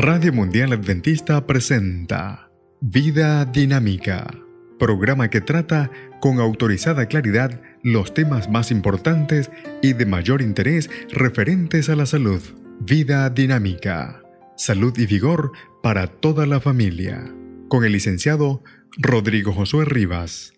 Radio Mundial Adventista presenta Vida Dinámica, programa que trata con autorizada claridad los temas más importantes y de mayor interés referentes a la salud. Vida Dinámica, salud y vigor para toda la familia, con el licenciado Rodrigo Josué Rivas.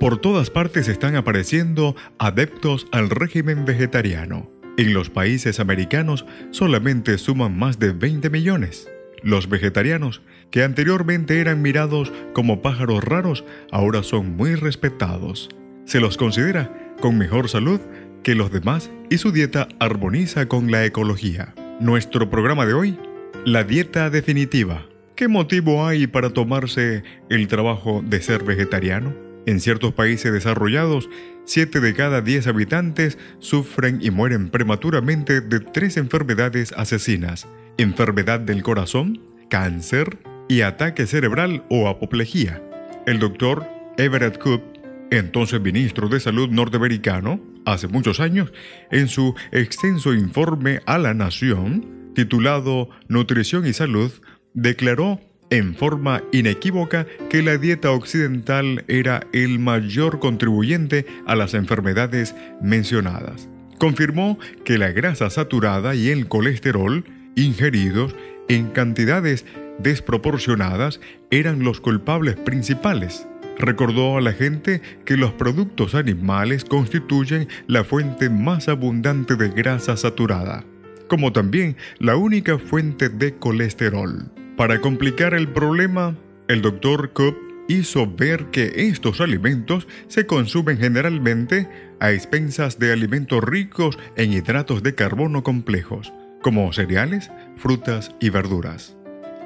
Por todas partes están apareciendo adeptos al régimen vegetariano en los países americanos solamente suman más de 20 millones. Los vegetarianos, que anteriormente eran mirados como pájaros raros, ahora son muy respetados. Se los considera con mejor salud que los demás y su dieta armoniza con la ecología. Nuestro programa de hoy, la dieta definitiva. ¿Qué motivo hay para tomarse el trabajo de ser vegetariano? En ciertos países desarrollados, 7 de cada 10 habitantes sufren y mueren prematuramente de tres enfermedades asesinas, enfermedad del corazón, cáncer y ataque cerebral o apoplejía. El doctor Everett Koop, entonces ministro de Salud norteamericano, hace muchos años, en su extenso informe a la Nación, titulado Nutrición y Salud, declaró en forma inequívoca que la dieta occidental era el mayor contribuyente a las enfermedades mencionadas. Confirmó que la grasa saturada y el colesterol, ingeridos en cantidades desproporcionadas, eran los culpables principales. Recordó a la gente que los productos animales constituyen la fuente más abundante de grasa saturada, como también la única fuente de colesterol. Para complicar el problema, el Dr. Coop hizo ver que estos alimentos se consumen generalmente a expensas de alimentos ricos en hidratos de carbono complejos, como cereales, frutas y verduras.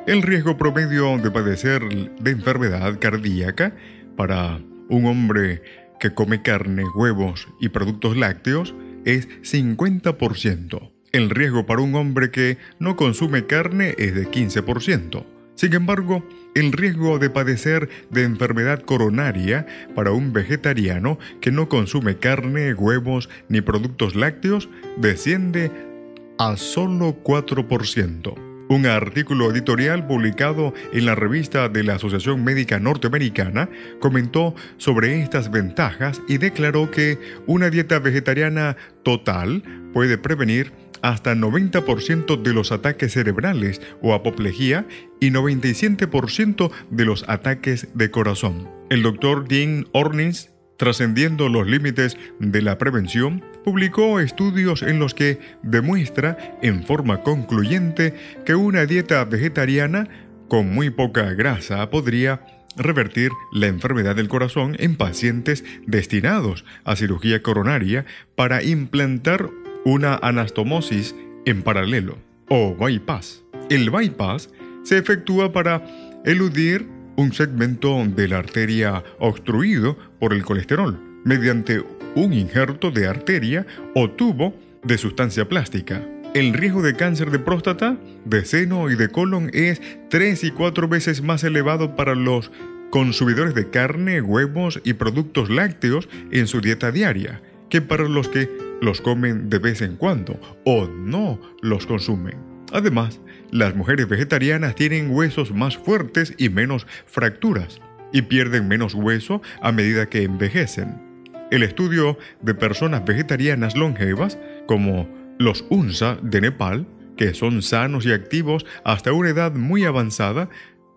El riesgo promedio de padecer de enfermedad cardíaca para un hombre que come carne, huevos y productos lácteos es 50%. El riesgo para un hombre que no consume carne es de 15%. Sin embargo, el riesgo de padecer de enfermedad coronaria para un vegetariano que no consume carne, huevos ni productos lácteos desciende a solo 4%. Un artículo editorial publicado en la revista de la Asociación Médica Norteamericana comentó sobre estas ventajas y declaró que una dieta vegetariana total puede prevenir hasta 90% de los ataques cerebrales o apoplejía y 97% de los ataques de corazón. El doctor Dean Ornins, trascendiendo los límites de la prevención, publicó estudios en los que demuestra en forma concluyente que una dieta vegetariana con muy poca grasa podría revertir la enfermedad del corazón en pacientes destinados a cirugía coronaria para implantar una anastomosis en paralelo o bypass. El bypass se efectúa para eludir un segmento de la arteria obstruido por el colesterol mediante un injerto de arteria o tubo de sustancia plástica. El riesgo de cáncer de próstata, de seno y de colon es tres y cuatro veces más elevado para los consumidores de carne, huevos y productos lácteos en su dieta diaria que para los que los comen de vez en cuando o no los consumen. Además, las mujeres vegetarianas tienen huesos más fuertes y menos fracturas y pierden menos hueso a medida que envejecen. El estudio de personas vegetarianas longevas, como los UNSA de Nepal, que son sanos y activos hasta una edad muy avanzada,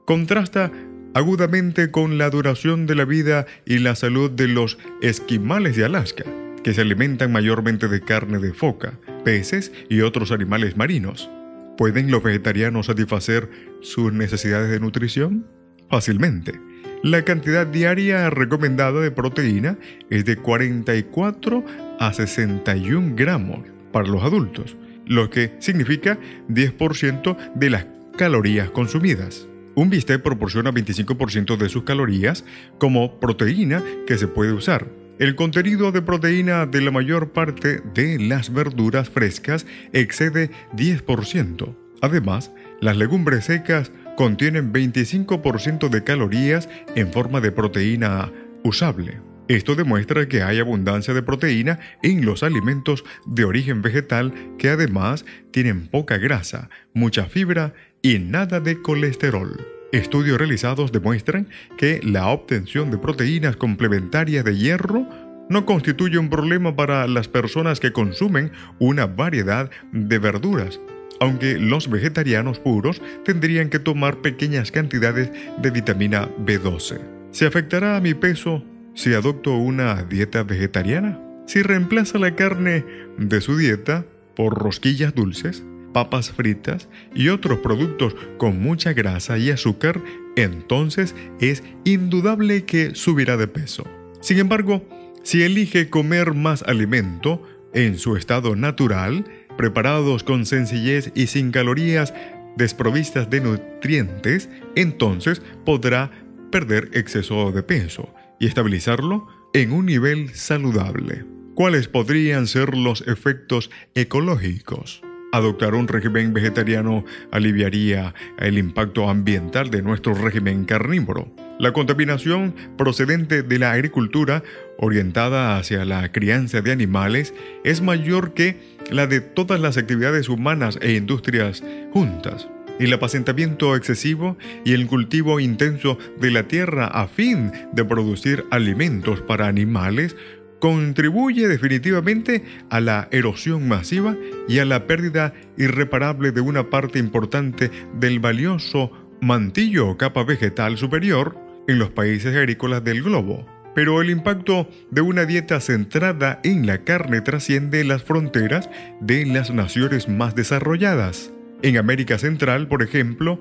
contrasta agudamente con la duración de la vida y la salud de los esquimales de Alaska que se alimentan mayormente de carne de foca, peces y otros animales marinos. ¿Pueden los vegetarianos satisfacer sus necesidades de nutrición? Fácilmente. La cantidad diaria recomendada de proteína es de 44 a 61 gramos para los adultos, lo que significa 10% de las calorías consumidas. Un bistec proporciona 25% de sus calorías como proteína que se puede usar, el contenido de proteína de la mayor parte de las verduras frescas excede 10%. Además, las legumbres secas contienen 25% de calorías en forma de proteína usable. Esto demuestra que hay abundancia de proteína en los alimentos de origen vegetal que además tienen poca grasa, mucha fibra y nada de colesterol. Estudios realizados demuestran que la obtención de proteínas complementarias de hierro no constituye un problema para las personas que consumen una variedad de verduras, aunque los vegetarianos puros tendrían que tomar pequeñas cantidades de vitamina B12. ¿Se afectará a mi peso si adopto una dieta vegetariana? Si reemplaza la carne de su dieta por rosquillas dulces, papas fritas y otros productos con mucha grasa y azúcar, entonces es indudable que subirá de peso. Sin embargo, si elige comer más alimento en su estado natural, preparados con sencillez y sin calorías desprovistas de nutrientes, entonces podrá perder exceso de peso y estabilizarlo en un nivel saludable. ¿Cuáles podrían ser los efectos ecológicos? Adoptar un régimen vegetariano aliviaría el impacto ambiental de nuestro régimen carnívoro. La contaminación procedente de la agricultura orientada hacia la crianza de animales es mayor que la de todas las actividades humanas e industrias juntas. El apacentamiento excesivo y el cultivo intenso de la tierra a fin de producir alimentos para animales contribuye definitivamente a la erosión masiva y a la pérdida irreparable de una parte importante del valioso mantillo o capa vegetal superior en los países agrícolas del globo. Pero el impacto de una dieta centrada en la carne trasciende las fronteras de las naciones más desarrolladas. En América Central, por ejemplo,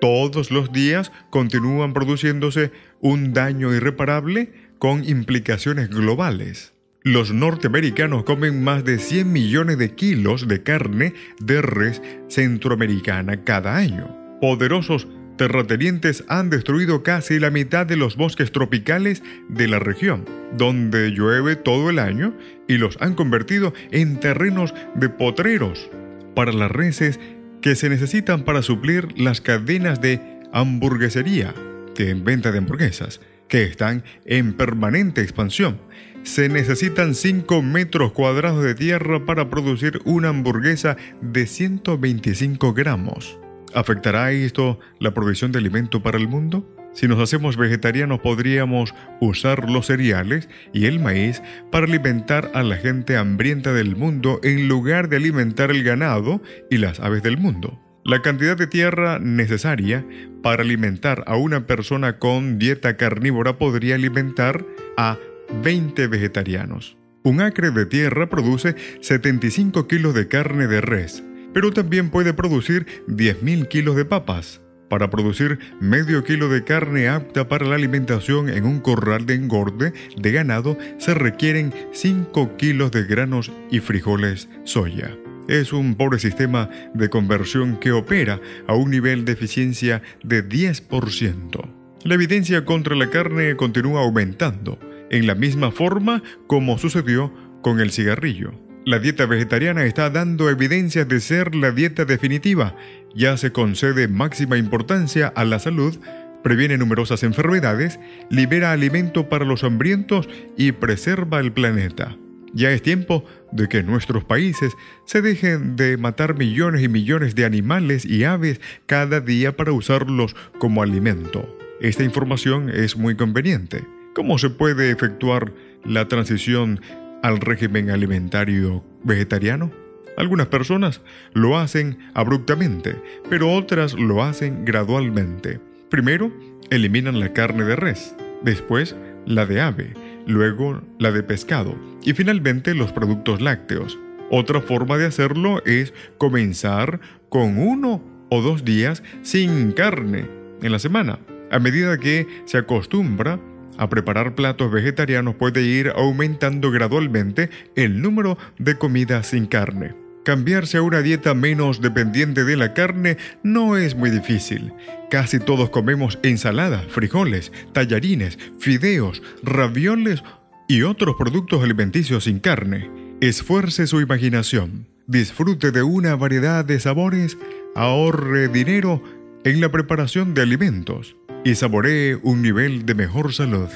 todos los días continúan produciéndose un daño irreparable con implicaciones globales. Los norteamericanos comen más de 100 millones de kilos de carne de res centroamericana cada año. Poderosos terratenientes han destruido casi la mitad de los bosques tropicales de la región, donde llueve todo el año, y los han convertido en terrenos de potreros para las reses que se necesitan para suplir las cadenas de hamburguesería, que en venta de hamburguesas, que están en permanente expansión. Se necesitan 5 metros cuadrados de tierra para producir una hamburguesa de 125 gramos. ¿Afectará esto la provisión de alimento para el mundo? Si nos hacemos vegetarianos podríamos usar los cereales y el maíz para alimentar a la gente hambrienta del mundo en lugar de alimentar el ganado y las aves del mundo. La cantidad de tierra necesaria para alimentar a una persona con dieta carnívora podría alimentar a 20 vegetarianos. Un acre de tierra produce 75 kilos de carne de res, pero también puede producir 10.000 kilos de papas. Para producir medio kilo de carne apta para la alimentación en un corral de engorde de ganado se requieren 5 kilos de granos y frijoles soya. Es un pobre sistema de conversión que opera a un nivel de eficiencia de 10%. La evidencia contra la carne continúa aumentando, en la misma forma como sucedió con el cigarrillo. La dieta vegetariana está dando evidencias de ser la dieta definitiva. Ya se concede máxima importancia a la salud, previene numerosas enfermedades, libera alimento para los hambrientos y preserva el planeta. Ya es tiempo de que nuestros países se dejen de matar millones y millones de animales y aves cada día para usarlos como alimento. Esta información es muy conveniente. ¿Cómo se puede efectuar la transición al régimen alimentario vegetariano? Algunas personas lo hacen abruptamente, pero otras lo hacen gradualmente. Primero, eliminan la carne de res, después la de ave, luego la de pescado y finalmente los productos lácteos. Otra forma de hacerlo es comenzar con uno o dos días sin carne en la semana. A medida que se acostumbra a preparar platos vegetarianos puede ir aumentando gradualmente el número de comidas sin carne. Cambiarse a una dieta menos dependiente de la carne no es muy difícil. Casi todos comemos ensalada, frijoles, tallarines, fideos, ravioles y otros productos alimenticios sin carne. Esfuerce su imaginación, disfrute de una variedad de sabores, ahorre dinero en la preparación de alimentos y saboree un nivel de mejor salud.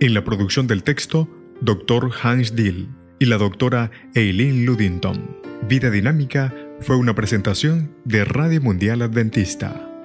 En la producción del texto, Dr. Hans Dill y la doctora Eileen Ludington. Vida Dinámica fue una presentación de Radio Mundial Adventista